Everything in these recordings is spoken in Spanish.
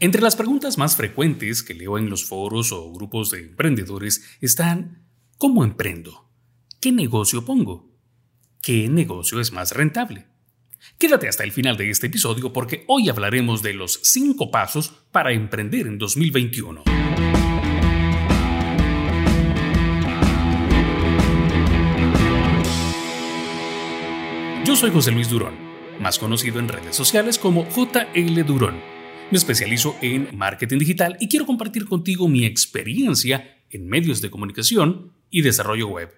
Entre las preguntas más frecuentes que leo en los foros o grupos de emprendedores están ¿cómo emprendo? ¿Qué negocio pongo? ¿Qué negocio es más rentable? Quédate hasta el final de este episodio porque hoy hablaremos de los 5 pasos para emprender en 2021. Yo soy José Luis Durón, más conocido en redes sociales como JL Durón. Me especializo en marketing digital y quiero compartir contigo mi experiencia en medios de comunicación y desarrollo web.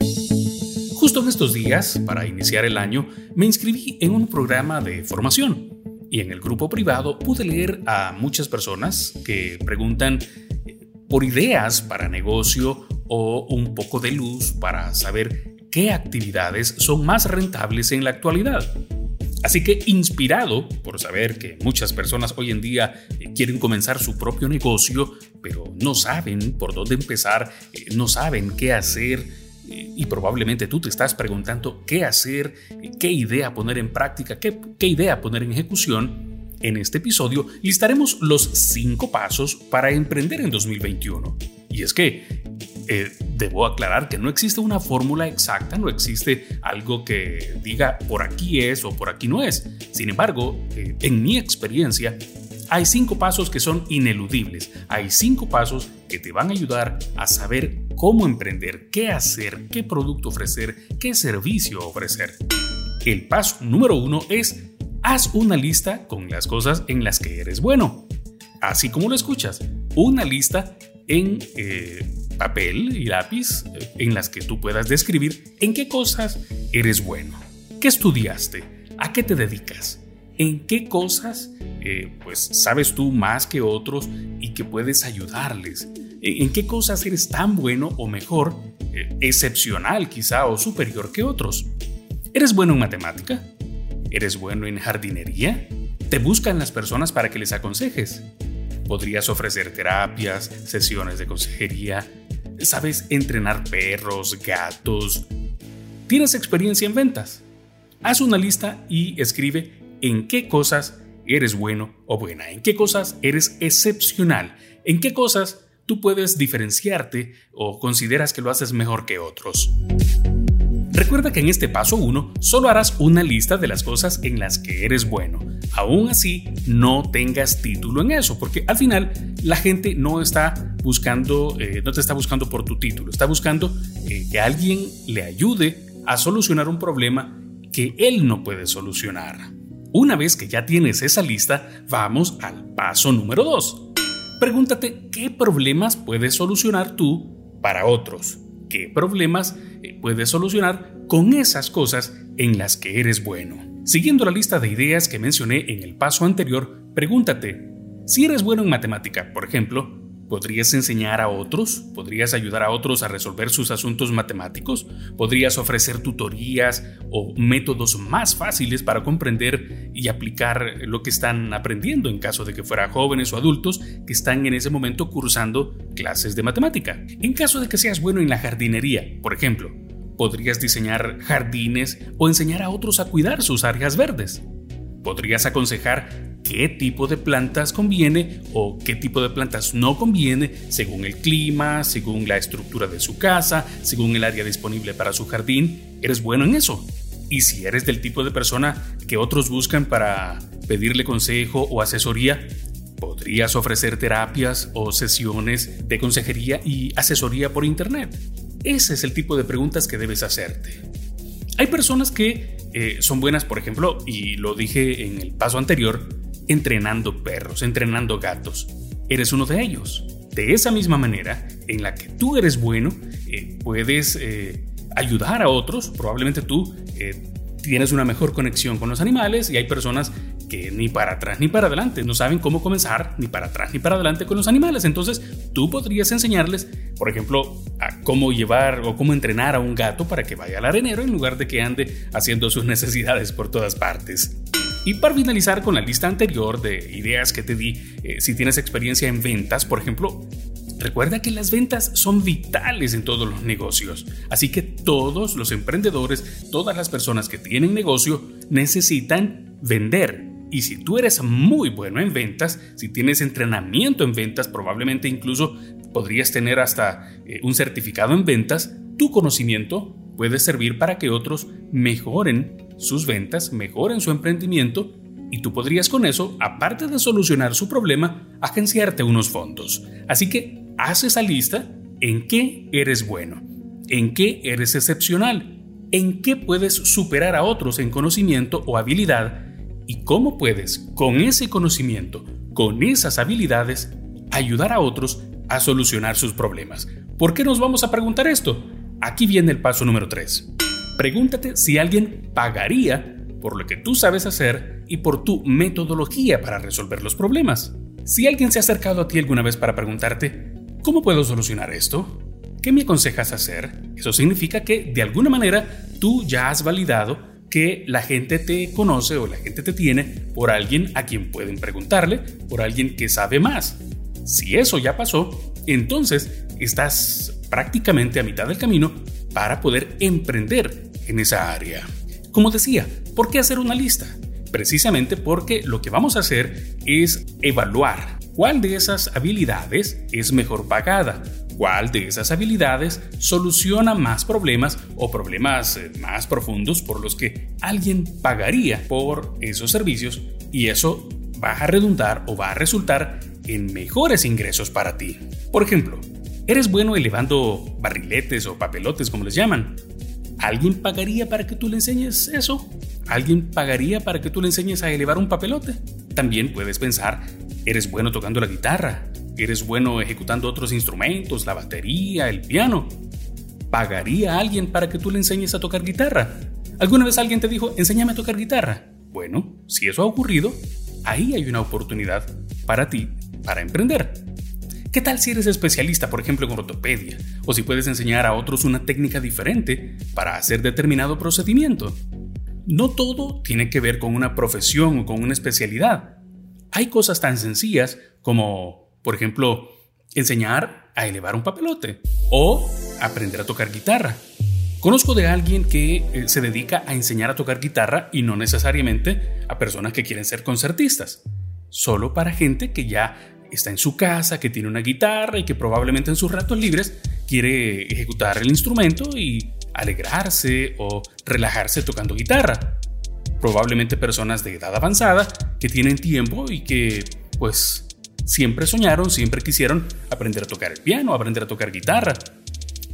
Justo en estos días, para iniciar el año, me inscribí en un programa de formación y en el grupo privado pude leer a muchas personas que preguntan eh, por ideas para negocio o un poco de luz para saber qué actividades son más rentables en la actualidad. Así que inspirado por saber que muchas personas hoy en día eh, quieren comenzar su propio negocio, pero no saben por dónde empezar, eh, no saben qué hacer, eh, y probablemente tú te estás preguntando qué hacer, qué idea poner en práctica, qué, idea poner en ejecución, en este episodio listaremos los 5 pasos para emprender en 2021. Y es que eh, debo aclarar que no existe una fórmula exacta, no existe algo que diga por aquí es o por aquí no es. Sin embargo, eh, en mi experiencia, hay cinco pasos que son ineludibles. Hay cinco pasos que te van a ayudar a saber cómo emprender, qué hacer, qué producto ofrecer, qué servicio ofrecer. El paso número uno es haz una lista con las cosas en las que eres bueno. Así como lo escuchas, una lista en eh, papel y lápiz eh, en las que tú puedas describir en qué cosas eres bueno, qué estudiaste, a qué te dedicas, en qué cosas eh, pues sabes tú más que otros y que puedes ayudarles, en qué cosas eres tan bueno o mejor, eh, excepcional quizá o superior que otros. ¿Eres bueno en matemática? ¿Eres bueno en jardinería? ¿Te buscan las personas para que les aconsejes? Podrías ofrecer terapias, sesiones de consejería, sabes entrenar perros, gatos. ¿Tienes experiencia en ventas? Haz una lista y escribe en qué cosas eres bueno o buena, en qué cosas eres excepcional, en qué cosas tú puedes diferenciarte o consideras que lo haces mejor que otros. Recuerda que en este paso 1 solo harás una lista de las cosas en las que eres bueno. Aún así, no tengas título en eso, porque al final la gente no está buscando, eh, no te está buscando por tu título, está buscando eh, que alguien le ayude a solucionar un problema que él no puede solucionar. Una vez que ya tienes esa lista, vamos al paso número 2. Pregúntate qué problemas puedes solucionar tú para otros. ¿Qué problemas eh, puedes solucionar con esas cosas en las que eres bueno? Siguiendo la lista de ideas que mencioné en el paso anterior, pregúntate, si eres bueno en matemática, por ejemplo, ¿Podrías enseñar a otros? ¿Podrías ayudar a otros a resolver sus asuntos matemáticos? ¿Podrías ofrecer tutorías o métodos más fáciles para comprender y aplicar lo que están aprendiendo en caso de que fueran jóvenes o adultos que están en ese momento cursando clases de matemática? En caso de que seas bueno en la jardinería, por ejemplo, ¿podrías diseñar jardines o enseñar a otros a cuidar sus áreas verdes? ¿Podrías aconsejar qué tipo de plantas conviene o qué tipo de plantas no conviene según el clima, según la estructura de su casa, según el área disponible para su jardín. Eres bueno en eso. Y si eres del tipo de persona que otros buscan para pedirle consejo o asesoría, podrías ofrecer terapias o sesiones de consejería y asesoría por Internet. Ese es el tipo de preguntas que debes hacerte. Hay personas que eh, son buenas, por ejemplo, y lo dije en el paso anterior, entrenando perros, entrenando gatos. Eres uno de ellos. De esa misma manera, en la que tú eres bueno, eh, puedes eh, ayudar a otros. Probablemente tú tienes una mejor conexión con los animales y hay personas que ni para atrás ni para adelante no saben cómo comenzar ni para atrás ni para adelante con los animales. Entonces tú podrías enseñarles, por ejemplo, a cómo llevar o cómo entrenar a un gato para que vaya al arenero en lugar de que ande haciendo sus necesidades por todas partes. Y para finalizar con la lista anterior de ideas que te di, eh, si tienes experiencia en ventas, por ejemplo, recuerda que las ventas son vitales en todos los negocios. Así que todos los emprendedores, todas las personas que tienen negocio, necesitan vender. Y si tú eres muy bueno en ventas, si tienes entrenamiento en ventas, probablemente incluso podrías tener hasta eh, un certificado en ventas, tu conocimiento puede servir para que otros mejoren sus ventas, mejoren su emprendimiento y tú podrías con eso, aparte de solucionar su problema, agenciarte unos fondos. Así que haz esa lista en qué eres bueno, en qué eres excepcional, en qué puedes superar a otros en conocimiento o habilidad y cómo puedes, con ese conocimiento, con esas habilidades, ayudar a otros a solucionar sus problemas. ¿Por qué nos vamos a preguntar esto? Aquí viene el paso número 3. Pregúntate si alguien pagaría por lo que tú sabes hacer y por tu metodología para resolver los problemas. Si alguien se ha acercado a ti alguna vez para preguntarte, ¿cómo puedo solucionar esto? ¿Qué me aconsejas hacer? Eso significa que de alguna manera tú ya has validado que la gente te conoce o la gente te tiene por alguien a quien pueden preguntarle, por alguien que sabe más. Si eso ya pasó, entonces estás prácticamente a mitad del camino para poder emprender en esa área. Como decía, ¿por qué hacer una lista? Precisamente porque lo que vamos a hacer es evaluar cuál de esas habilidades es mejor pagada, cuál de esas habilidades soluciona más problemas o problemas eh, más profundos por los que alguien pagaría por esos servicios y eso va a redundar o va a resultar en mejores ingresos para ti. Por ejemplo, eres bueno elevando barriletes o papelotes como les llaman. ¿Alguien pagaría para que tú le enseñes eso? ¿Alguien pagaría para que tú le enseñes a elevar un papelote? También puedes pensar, eres bueno tocando la guitarra, eres bueno ejecutando otros instrumentos, la batería, el piano. ¿Pagaría alguien para que tú le enseñes a tocar guitarra? ¿Alguna vez alguien te dijo, enséñame a tocar guitarra? Bueno, si eso ha ocurrido, ahí hay una oportunidad para ti para emprender. ¿Qué tal si eres especialista, por ejemplo, en ortopedia? O si puedes enseñar a otros una técnica diferente para hacer determinado procedimiento. No todo tiene que ver con una profesión o con una especialidad. Hay cosas tan sencillas como, por ejemplo, enseñar a elevar un papelote o aprender a tocar guitarra. Conozco de alguien que eh, se dedica a enseñar a tocar guitarra y no necesariamente a personas que quieren ser concertistas, solo para gente que ya está en su casa, que tiene una guitarra y que probablemente en sus ratos libres quiere ejecutar el instrumento y alegrarse o relajarse tocando guitarra. Probablemente personas de edad avanzada que tienen tiempo y que pues siempre soñaron, siempre quisieron aprender a tocar el piano, aprender a tocar guitarra,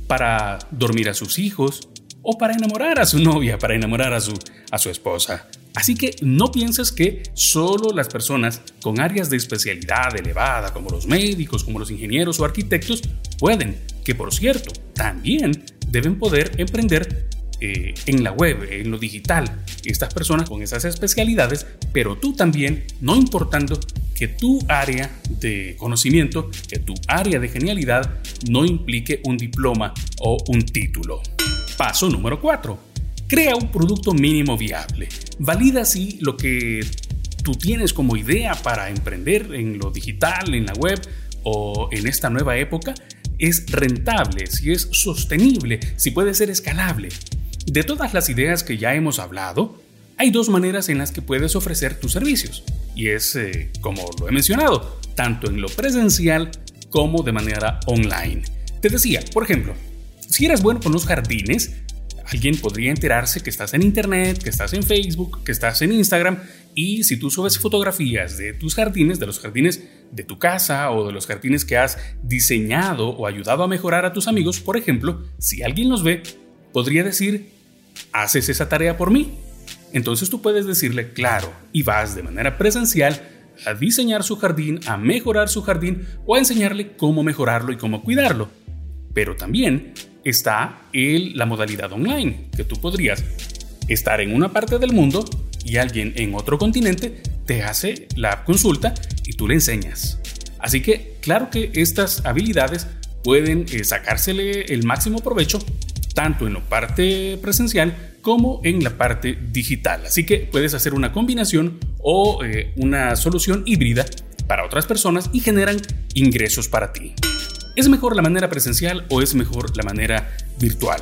para dormir a sus hijos o para enamorar a su novia, para enamorar a su, a su esposa. Así que no pienses que solo las personas con áreas de especialidad elevada, como los médicos, como los ingenieros o arquitectos, pueden, que por cierto, también deben poder emprender eh, en la web, en lo digital, estas personas con esas especialidades, pero tú también, no importando que tu área de conocimiento, que tu área de genialidad no implique un diploma o un título. Paso número 4 Crea un producto mínimo viable. Valida si lo que tú tienes como idea para emprender en lo digital, en la web o en esta nueva época es rentable, si es sostenible, si puede ser escalable. De todas las ideas que ya hemos hablado, hay dos maneras en las que puedes ofrecer tus servicios. Y es, eh, como lo he mencionado, tanto en lo presencial como de manera online. Te decía, por ejemplo, si eres bueno con los jardines, alguien podría enterarse que estás en Internet, que estás en Facebook, que estás en Instagram y si tú subes fotografías de tus jardines, de los jardines de tu casa o de los jardines que has diseñado o ayudado a mejorar a tus amigos, por ejemplo, si alguien los ve, podría decir, ¿haces esa tarea por mí? Entonces tú puedes decirle, claro, y vas de manera presencial a diseñar su jardín, a mejorar su jardín o a enseñarle cómo mejorarlo y cómo cuidarlo. Pero también está el, la modalidad online, que tú podrías estar en una parte del mundo y alguien en otro continente te hace la consulta y tú le enseñas. Así que claro que estas habilidades pueden eh, sacársele el máximo provecho tanto en la parte presencial como en la parte digital. Así que puedes hacer una combinación o eh, una solución híbrida para otras personas y generan ingresos para ti. ¿Es mejor la manera presencial o es mejor la manera virtual?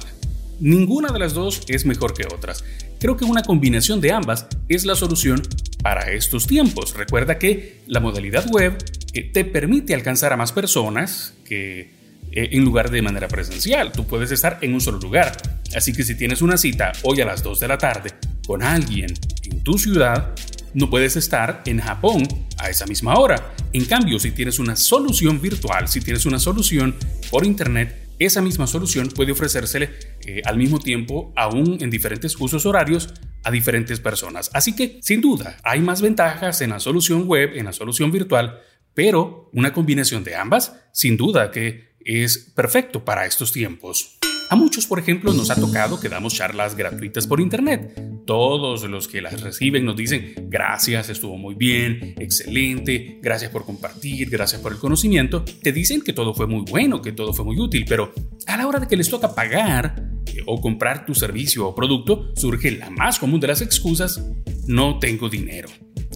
Ninguna de las dos es mejor que otras. Creo que una combinación de ambas es la solución para estos tiempos. Recuerda que la modalidad web eh, te permite alcanzar a más personas que en lugar de manera presencial. Tú puedes estar en un solo lugar. Así que si tienes una cita hoy a las 2 de la tarde con alguien en tu ciudad, no puedes estar en Japón a esa misma hora. En cambio, si tienes una solución virtual, si tienes una solución por internet, esa misma solución puede ofrecérsele eh, al mismo tiempo, aún en diferentes usos horarios, a diferentes personas. Así que, sin duda, hay más ventajas en la solución web, en la solución virtual, pero una combinación de ambas, sin duda que es perfecto para estos tiempos. A muchos, por ejemplo, nos ha tocado que damos charlas gratuitas por Internet. Todos los que las reciben nos dicen, gracias, estuvo muy bien, excelente, gracias por compartir, gracias por el conocimiento. Te dicen que todo fue muy bueno, que todo fue muy útil, pero a la hora de que les toca pagar eh, o comprar tu servicio o producto, surge la más común de las excusas, no tengo dinero.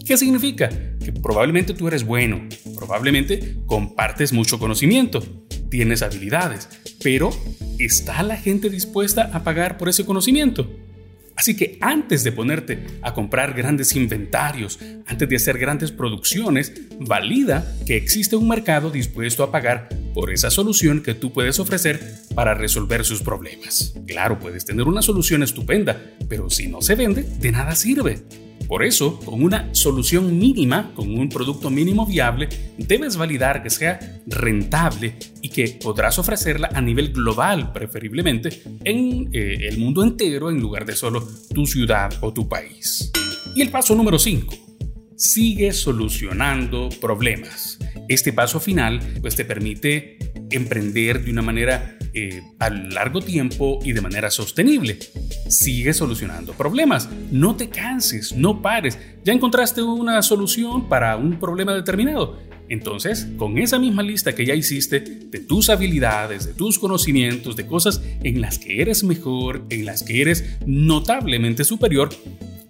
¿Qué significa? Que probablemente tú eres bueno, probablemente compartes mucho conocimiento, tienes habilidades, pero ¿está la gente dispuesta a pagar por ese conocimiento? Así que antes de ponerte a comprar grandes inventarios, antes de hacer grandes producciones, valida que existe un mercado dispuesto a pagar por esa solución que tú puedes ofrecer para resolver sus problemas. Claro, puedes tener una solución estupenda, pero si no se vende, de nada sirve. Por eso, con una solución mínima, con un producto mínimo viable, debes validar que sea rentable y que podrás ofrecerla a nivel global, preferiblemente en eh, el mundo entero en lugar de solo tu ciudad o tu país. Y el paso número 5. Sigue solucionando problemas. Este paso final pues, te permite emprender de una manera eh, a largo tiempo y de manera sostenible. Sigue solucionando problemas. No te canses, no pares. Ya encontraste una solución para un problema determinado. Entonces, con esa misma lista que ya hiciste de tus habilidades, de tus conocimientos, de cosas en las que eres mejor, en las que eres notablemente superior,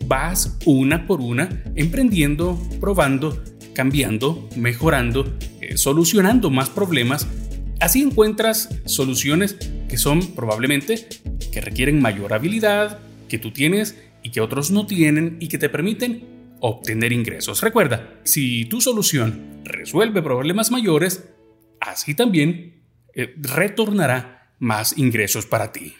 vas una por una emprendiendo, probando, cambiando, mejorando, eh, solucionando más problemas Así encuentras soluciones que son probablemente que requieren mayor habilidad que tú tienes y que otros no tienen y que te permiten obtener ingresos. Recuerda, si tu solución resuelve problemas mayores, así también eh, retornará más ingresos para ti.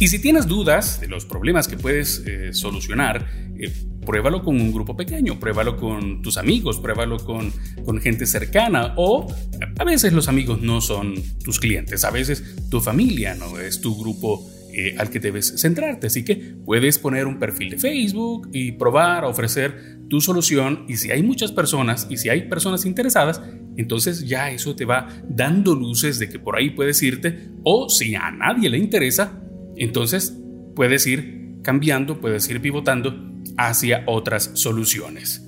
Y si tienes dudas de los problemas que puedes eh, solucionar, eh, pruébalo con un grupo pequeño, pruébalo con tus amigos, pruébalo con, con gente cercana o a veces los amigos no son tus clientes, a veces tu familia no es tu grupo eh, al que debes centrarte. Así que puedes poner un perfil de Facebook y probar ofrecer tu solución y si hay muchas personas y si hay personas interesadas, entonces ya eso te va dando luces de que por ahí puedes irte o si a nadie le interesa, entonces puedes ir cambiando, puedes ir pivotando hacia otras soluciones.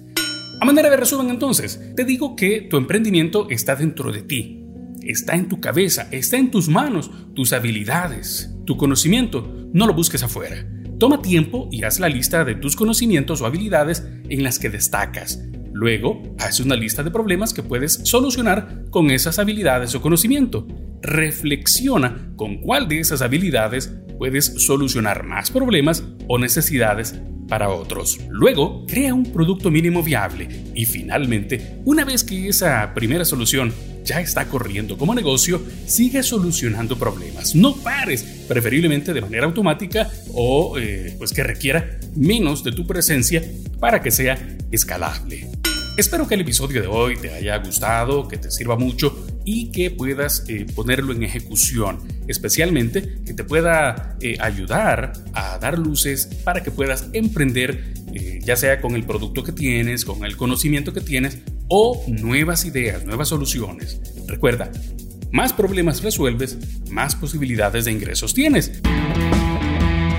A manera de resumen entonces, te digo que tu emprendimiento está dentro de ti, está en tu cabeza, está en tus manos, tus habilidades, tu conocimiento, no lo busques afuera. Toma tiempo y haz la lista de tus conocimientos o habilidades en las que destacas. Luego, haz una lista de problemas que puedes solucionar con esas habilidades o conocimiento. Reflexiona con cuál de esas habilidades puedes solucionar más problemas o necesidades para otros. Luego, crea un producto mínimo viable y finalmente, una vez que esa primera solución ya está corriendo como negocio, sigue solucionando problemas. No pares, preferiblemente de manera automática o eh, pues que requiera menos de tu presencia para que sea escalable. Espero que el episodio de hoy te haya gustado, que te sirva mucho y que puedas eh, ponerlo en ejecución, especialmente que te pueda eh, ayudar a dar luces para que puedas emprender, eh, ya sea con el producto que tienes, con el conocimiento que tienes o nuevas ideas, nuevas soluciones. Recuerda, más problemas resuelves, más posibilidades de ingresos tienes.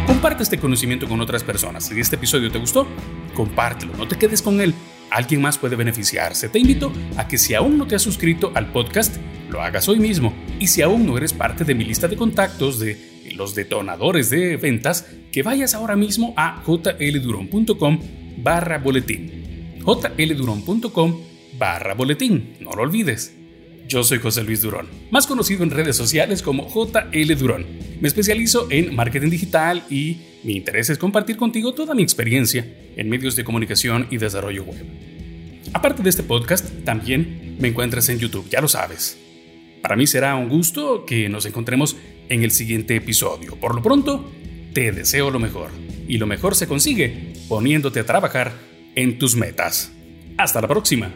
Comparte este conocimiento con otras personas. Si este episodio te gustó, compártelo, no te quedes con él alguien más puede beneficiarse. Te invito a que si aún no te has suscrito al podcast, lo hagas hoy mismo. Y si aún no eres parte de mi lista de contactos de los detonadores de ventas, que vayas ahora mismo a jlduron.com barra boletín. jlduron.com barra boletín. No lo olvides. Yo soy José Luis Durón, más conocido en redes sociales como JL Durón. Me especializo en marketing digital y mi interés es compartir contigo toda mi experiencia en medios de comunicación y desarrollo web. Aparte de este podcast, también me encuentras en YouTube, ya lo sabes. Para mí será un gusto que nos encontremos en el siguiente episodio. Por lo pronto, te deseo lo mejor. Y lo mejor se consigue poniéndote a trabajar en tus metas. Hasta la próxima.